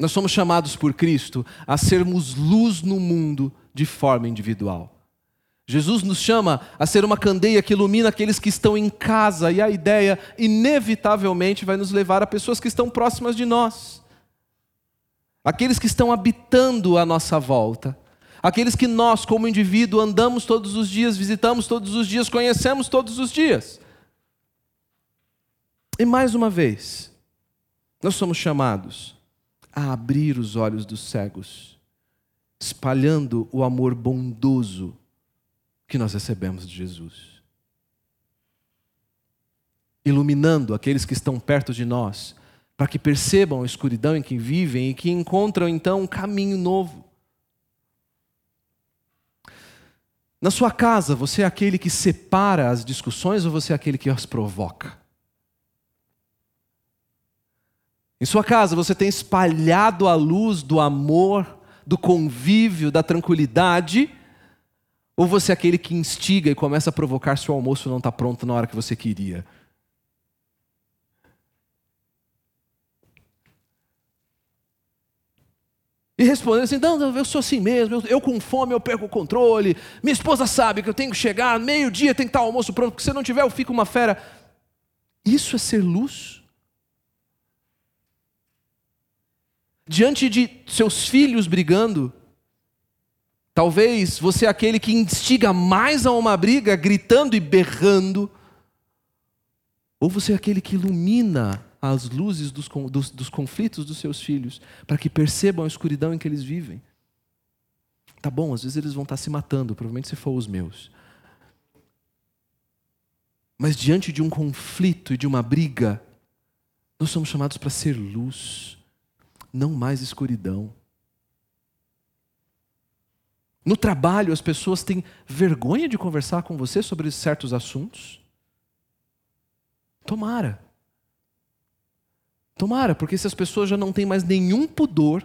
nós somos chamados por Cristo a sermos luz no mundo de forma individual. Jesus nos chama a ser uma candeia que ilumina aqueles que estão em casa, e a ideia, inevitavelmente, vai nos levar a pessoas que estão próximas de nós, aqueles que estão habitando a nossa volta, aqueles que nós, como indivíduo, andamos todos os dias, visitamos todos os dias, conhecemos todos os dias. E mais uma vez, nós somos chamados a abrir os olhos dos cegos, espalhando o amor bondoso que nós recebemos de Jesus. Iluminando aqueles que estão perto de nós, para que percebam a escuridão em que vivem e que encontram então um caminho novo. Na sua casa, você é aquele que separa as discussões ou você é aquele que as provoca? Em sua casa você tem espalhado a luz do amor, do convívio, da tranquilidade? Ou você é aquele que instiga e começa a provocar se o almoço não está pronto na hora que você queria? E respondendo assim: não, não, eu sou assim mesmo, eu, eu, com fome eu perco o controle, minha esposa sabe que eu tenho que chegar, meio-dia tem que estar o almoço pronto, porque se não tiver eu fico uma fera. Isso é ser luz? Diante de seus filhos brigando, talvez você é aquele que instiga mais a uma briga, gritando e berrando, ou você é aquele que ilumina as luzes dos, dos, dos conflitos dos seus filhos, para que percebam a escuridão em que eles vivem. Tá bom, às vezes eles vão estar se matando, provavelmente se for os meus. Mas diante de um conflito e de uma briga, nós somos chamados para ser luz, não mais escuridão. No trabalho, as pessoas têm vergonha de conversar com você sobre certos assuntos? Tomara. Tomara, porque se as pessoas já não têm mais nenhum pudor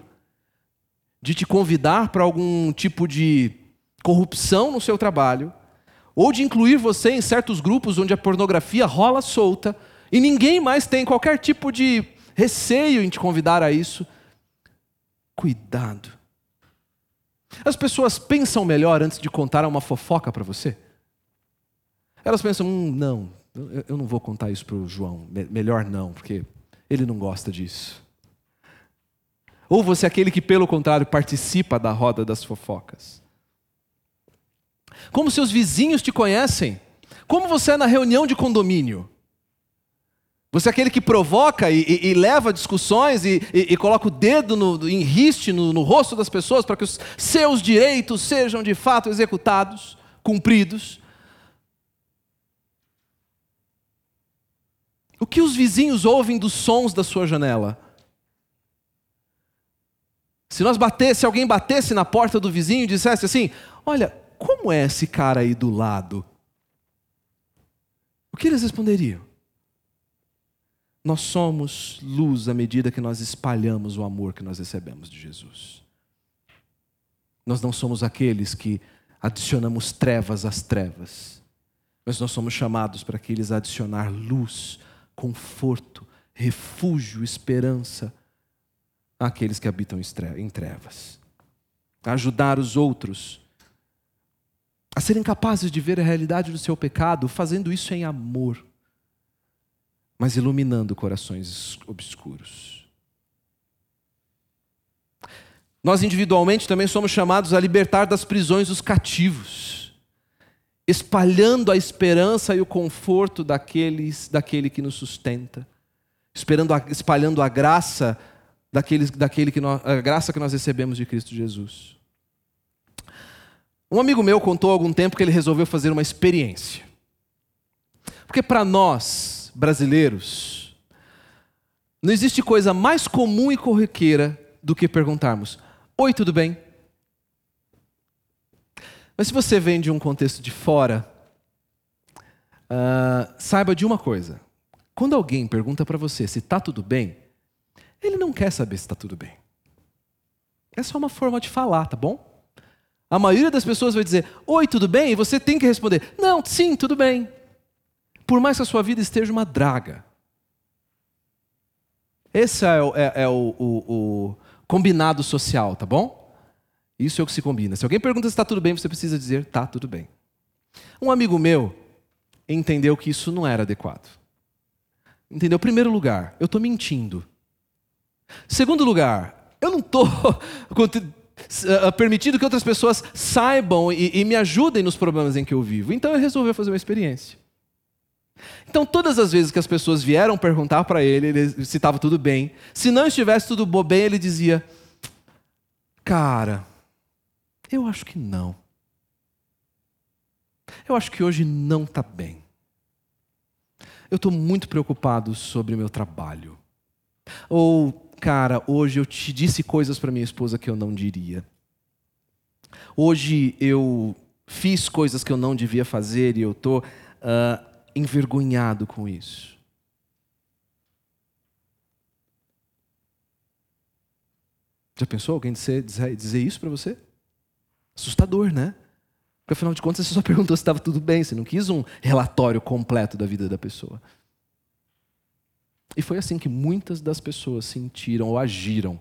de te convidar para algum tipo de corrupção no seu trabalho, ou de incluir você em certos grupos onde a pornografia rola solta, e ninguém mais tem qualquer tipo de receio em te convidar a isso, cuidado. As pessoas pensam melhor antes de contar uma fofoca para você? Elas pensam, hum, não, eu não vou contar isso para o João, melhor não, porque ele não gosta disso. Ou você é aquele que, pelo contrário, participa da roda das fofocas. Como seus vizinhos te conhecem? Como você é na reunião de condomínio? Você é aquele que provoca e, e, e leva discussões e, e, coloca o dedo no, em riste no, no rosto das pessoas para que os seus direitos sejam de fato executados, cumpridos. O que os vizinhos ouvem dos sons da sua janela? Se nós batesse, se alguém batesse na porta do vizinho e dissesse assim: "Olha, como é esse cara aí do lado?" O que eles responderiam? Nós somos luz à medida que nós espalhamos o amor que nós recebemos de Jesus. Nós não somos aqueles que adicionamos trevas às trevas, mas nós somos chamados para aqueles adicionar luz conforto, refúgio, esperança àqueles que habitam em trevas. Ajudar os outros a serem capazes de ver a realidade do seu pecado, fazendo isso em amor, mas iluminando corações obscuros. Nós individualmente também somos chamados a libertar das prisões os cativos espalhando a esperança e o conforto daqueles, daquele que nos sustenta, esperando a, espalhando a graça daqueles, daquele que nós, a graça que nós recebemos de Cristo Jesus. Um amigo meu contou há algum tempo que ele resolveu fazer uma experiência. Porque para nós, brasileiros, não existe coisa mais comum e corriqueira do que perguntarmos: Oi, tudo bem? Mas se você vem de um contexto de fora, uh, saiba de uma coisa: quando alguém pergunta para você se está tudo bem, ele não quer saber se está tudo bem. É só uma forma de falar, tá bom? A maioria das pessoas vai dizer: Oi, tudo bem? E você tem que responder: Não, sim, tudo bem. Por mais que a sua vida esteja uma draga. Esse é o, é, é o, o, o combinado social, tá bom? Isso é o que se combina. Se alguém pergunta se está tudo bem, você precisa dizer está tudo bem. Um amigo meu entendeu que isso não era adequado. Entendeu? Primeiro lugar, eu estou mentindo. Segundo lugar, eu não estou eh, permitindo que outras pessoas saibam e, e me ajudem nos problemas em que eu vivo. Então eu resolvi fazer uma experiência. Então, todas as vezes que as pessoas vieram perguntar para ele, ele se estava tudo bem, se não estivesse tudo bem, ele dizia: Cara, eu acho que não. Eu acho que hoje não está bem. Eu estou muito preocupado sobre o meu trabalho. Ou, cara, hoje eu te disse coisas para minha esposa que eu não diria. Hoje eu fiz coisas que eu não devia fazer e eu estou uh, envergonhado com isso. Já pensou alguém dizer, dizer isso para você? Assustador, né? Porque afinal de contas você só perguntou se estava tudo bem, você não quis um relatório completo da vida da pessoa. E foi assim que muitas das pessoas sentiram ou agiram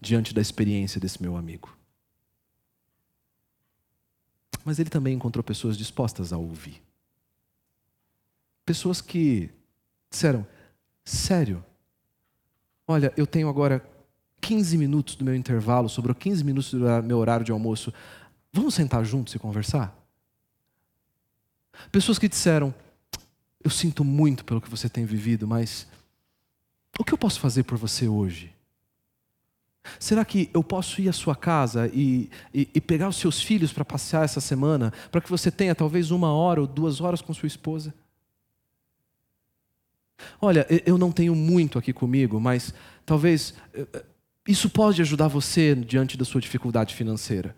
diante da experiência desse meu amigo. Mas ele também encontrou pessoas dispostas a ouvir. Pessoas que disseram: Sério, olha, eu tenho agora 15 minutos do meu intervalo, sobrou 15 minutos do meu horário de almoço. Vamos sentar juntos e conversar? Pessoas que disseram: Eu sinto muito pelo que você tem vivido, mas o que eu posso fazer por você hoje? Será que eu posso ir à sua casa e, e, e pegar os seus filhos para passear essa semana, para que você tenha talvez uma hora ou duas horas com sua esposa? Olha, eu não tenho muito aqui comigo, mas talvez eh, eh, isso pode ajudar você diante da sua dificuldade financeira.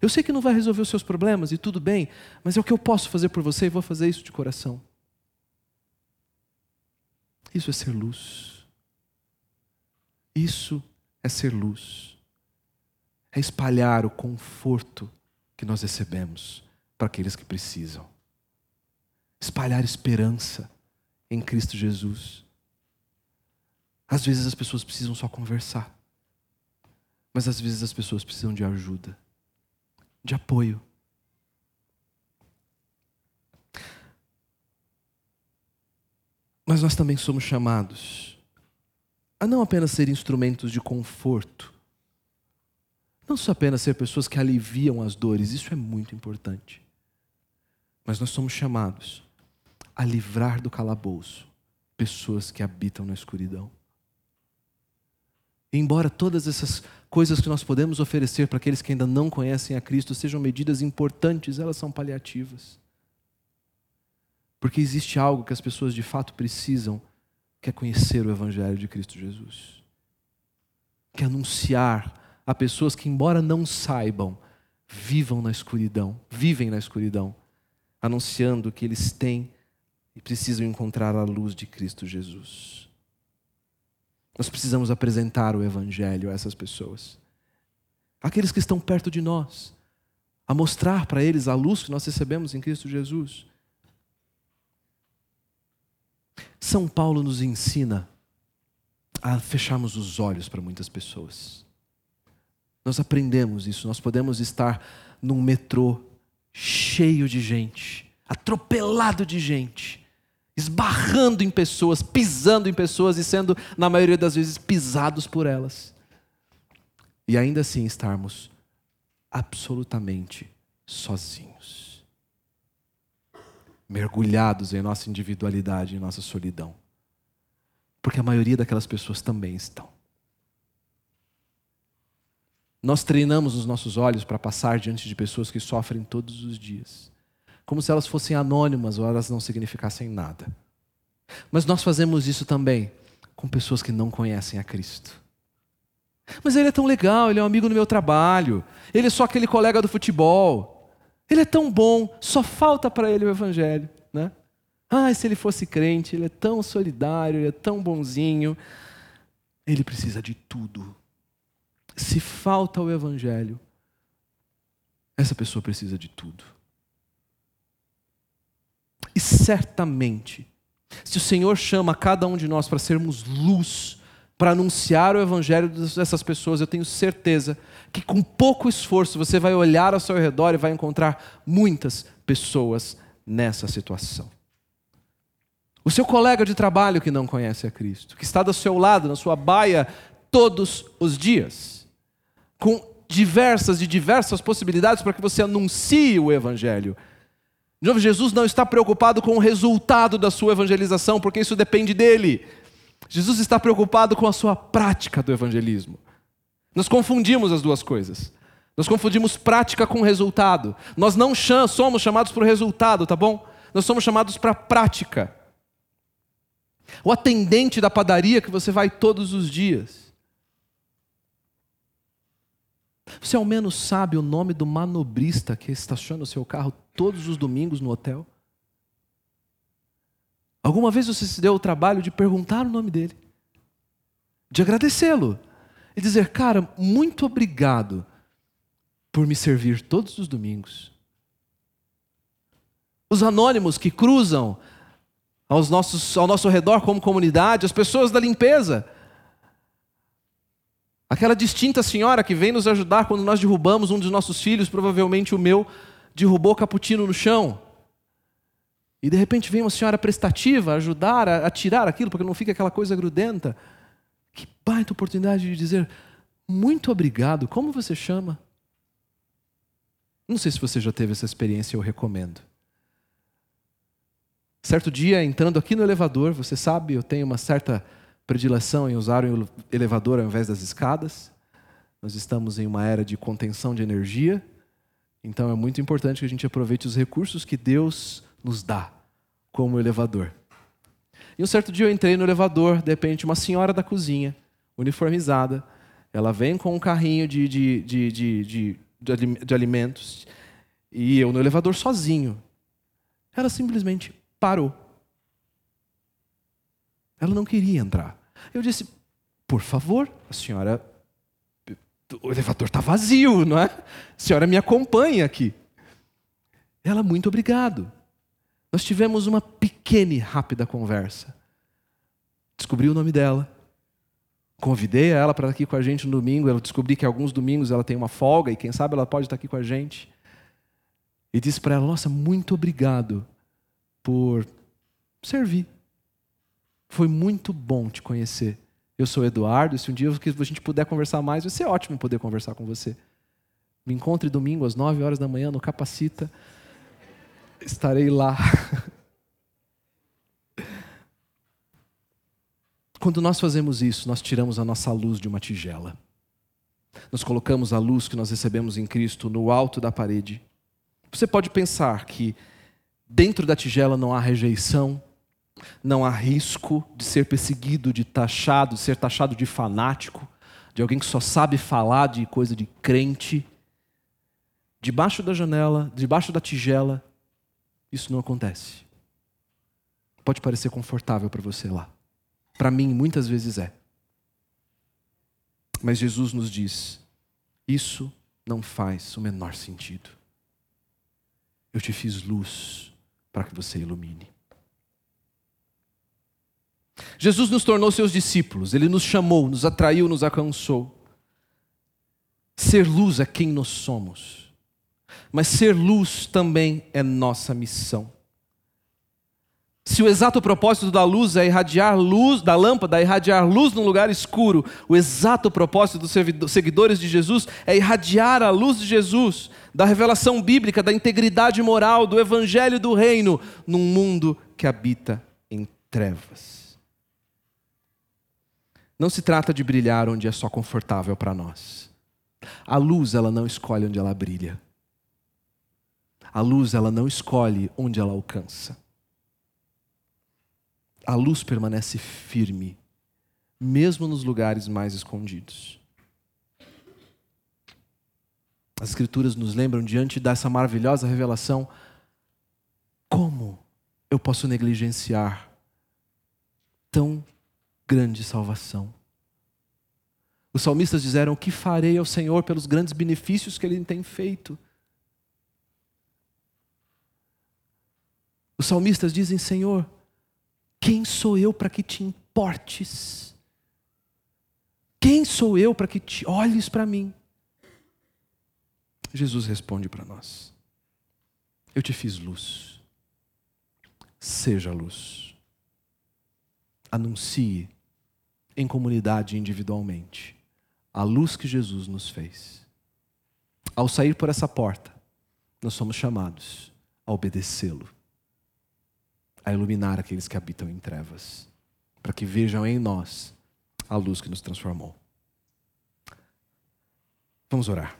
Eu sei que não vai resolver os seus problemas e tudo bem, mas é o que eu posso fazer por você e vou fazer isso de coração. Isso é ser luz. Isso é ser luz. É espalhar o conforto que nós recebemos para aqueles que precisam. Espalhar esperança em Cristo Jesus. Às vezes as pessoas precisam só conversar, mas às vezes as pessoas precisam de ajuda, de apoio. Mas nós também somos chamados a não apenas ser instrumentos de conforto, não só apenas ser pessoas que aliviam as dores, isso é muito importante. Mas nós somos chamados a livrar do calabouço pessoas que habitam na escuridão. Embora todas essas coisas que nós podemos oferecer para aqueles que ainda não conhecem a Cristo sejam medidas importantes, elas são paliativas. Porque existe algo que as pessoas de fato precisam, que é conhecer o Evangelho de Cristo Jesus. Que é anunciar a pessoas que, embora não saibam, vivam na escuridão, vivem na escuridão, anunciando que eles têm e precisam encontrar a luz de Cristo Jesus. Nós precisamos apresentar o Evangelho a essas pessoas, aqueles que estão perto de nós, a mostrar para eles a luz que nós recebemos em Cristo Jesus. São Paulo nos ensina a fecharmos os olhos para muitas pessoas. Nós aprendemos isso, nós podemos estar num metrô cheio de gente, atropelado de gente, esbarrando em pessoas, pisando em pessoas e sendo, na maioria das vezes, pisados por elas. E ainda assim estarmos absolutamente sozinhos, mergulhados em nossa individualidade, em nossa solidão. Porque a maioria daquelas pessoas também estão. Nós treinamos os nossos olhos para passar diante de pessoas que sofrem todos os dias como se elas fossem anônimas ou elas não significassem nada. Mas nós fazemos isso também com pessoas que não conhecem a Cristo. Mas ele é tão legal, ele é um amigo no meu trabalho, ele é só aquele colega do futebol. Ele é tão bom, só falta para ele o evangelho, né? Ah, se ele fosse crente, ele é tão solidário, ele é tão bonzinho. Ele precisa de tudo. Se falta o evangelho, essa pessoa precisa de tudo. E certamente, se o Senhor chama cada um de nós para sermos luz, para anunciar o evangelho dessas pessoas, eu tenho certeza que com pouco esforço você vai olhar ao seu redor e vai encontrar muitas pessoas nessa situação. O seu colega de trabalho que não conhece a Cristo, que está do seu lado, na sua baia, todos os dias, com diversas e diversas possibilidades para que você anuncie o Evangelho. De novo, Jesus não está preocupado com o resultado da sua evangelização, porque isso depende dele. Jesus está preocupado com a sua prática do evangelismo. Nós confundimos as duas coisas. Nós confundimos prática com resultado. Nós não somos chamados para o resultado, tá bom? Nós somos chamados para a prática. O atendente da padaria que você vai todos os dias. Você ao menos sabe o nome do manobrista que estaciona o seu carro todos os domingos no hotel? Alguma vez você se deu o trabalho de perguntar o nome dele? De agradecê-lo? E dizer, cara, muito obrigado por me servir todos os domingos. Os anônimos que cruzam aos nossos, ao nosso redor como comunidade, as pessoas da limpeza. Aquela distinta senhora que vem nos ajudar quando nós derrubamos um dos nossos filhos, provavelmente o meu, derrubou o cappuccino no chão. E de repente vem uma senhora prestativa ajudar a, a tirar aquilo, porque não fica aquela coisa grudenta. Que baita oportunidade de dizer: muito obrigado, como você chama? Não sei se você já teve essa experiência, eu recomendo. Certo dia, entrando aqui no elevador, você sabe, eu tenho uma certa predileção em usar o elevador ao invés das escadas. Nós estamos em uma era de contenção de energia, então é muito importante que a gente aproveite os recursos que Deus nos dá, como elevador. E um certo dia eu entrei no elevador, de repente, uma senhora da cozinha, uniformizada, ela vem com um carrinho de, de, de, de, de alimentos, e eu no elevador sozinho. Ela simplesmente parou. Ela não queria entrar. Eu disse: por favor, a senhora. O elevador está vazio, não é? A senhora me acompanha aqui. Ela, muito obrigado. Nós tivemos uma pequena e rápida conversa. Descobri o nome dela. Convidei ela para estar aqui com a gente no domingo. Eu descobri que alguns domingos ela tem uma folga e quem sabe ela pode estar aqui com a gente. E disse para ela: Nossa, muito obrigado por servir. Foi muito bom te conhecer. Eu sou Eduardo, se um dia a gente puder conversar mais, vai ser ótimo poder conversar com você. Me encontre domingo às 9 horas da manhã no Capacita. Estarei lá. Quando nós fazemos isso, nós tiramos a nossa luz de uma tigela. Nós colocamos a luz que nós recebemos em Cristo no alto da parede. Você pode pensar que Dentro da tigela não há rejeição, não há risco de ser perseguido, de taxado, de ser taxado de fanático, de alguém que só sabe falar de coisa de crente. Debaixo da janela, debaixo da tigela, isso não acontece. Pode parecer confortável para você lá. Para mim, muitas vezes é. Mas Jesus nos diz: isso não faz o menor sentido. Eu te fiz luz para que você ilumine. Jesus nos tornou seus discípulos, ele nos chamou, nos atraiu, nos alcançou. Ser luz é quem nós somos, mas ser luz também é nossa missão. Se o exato propósito da luz é irradiar luz, da lâmpada, é irradiar luz num lugar escuro, o exato propósito dos seguidores de Jesus é irradiar a luz de Jesus, da revelação bíblica, da integridade moral, do evangelho do reino, num mundo que habita em trevas. Não se trata de brilhar onde é só confortável para nós. A luz, ela não escolhe onde ela brilha. A luz, ela não escolhe onde ela alcança a luz permanece firme, mesmo nos lugares mais escondidos. As Escrituras nos lembram, diante dessa maravilhosa revelação, como eu posso negligenciar tão grande salvação? Os salmistas disseram: O que farei ao Senhor pelos grandes benefícios que Ele tem feito? Os salmistas dizem: Senhor, quem sou eu para que te importes? Quem sou eu para que te olhes para mim? Jesus responde para nós: Eu te fiz luz. Seja luz. Anuncie em comunidade individualmente a luz que Jesus nos fez. Ao sair por essa porta, nós somos chamados a obedecê-lo a iluminar aqueles que habitam em trevas, para que vejam em nós a luz que nos transformou. Vamos orar.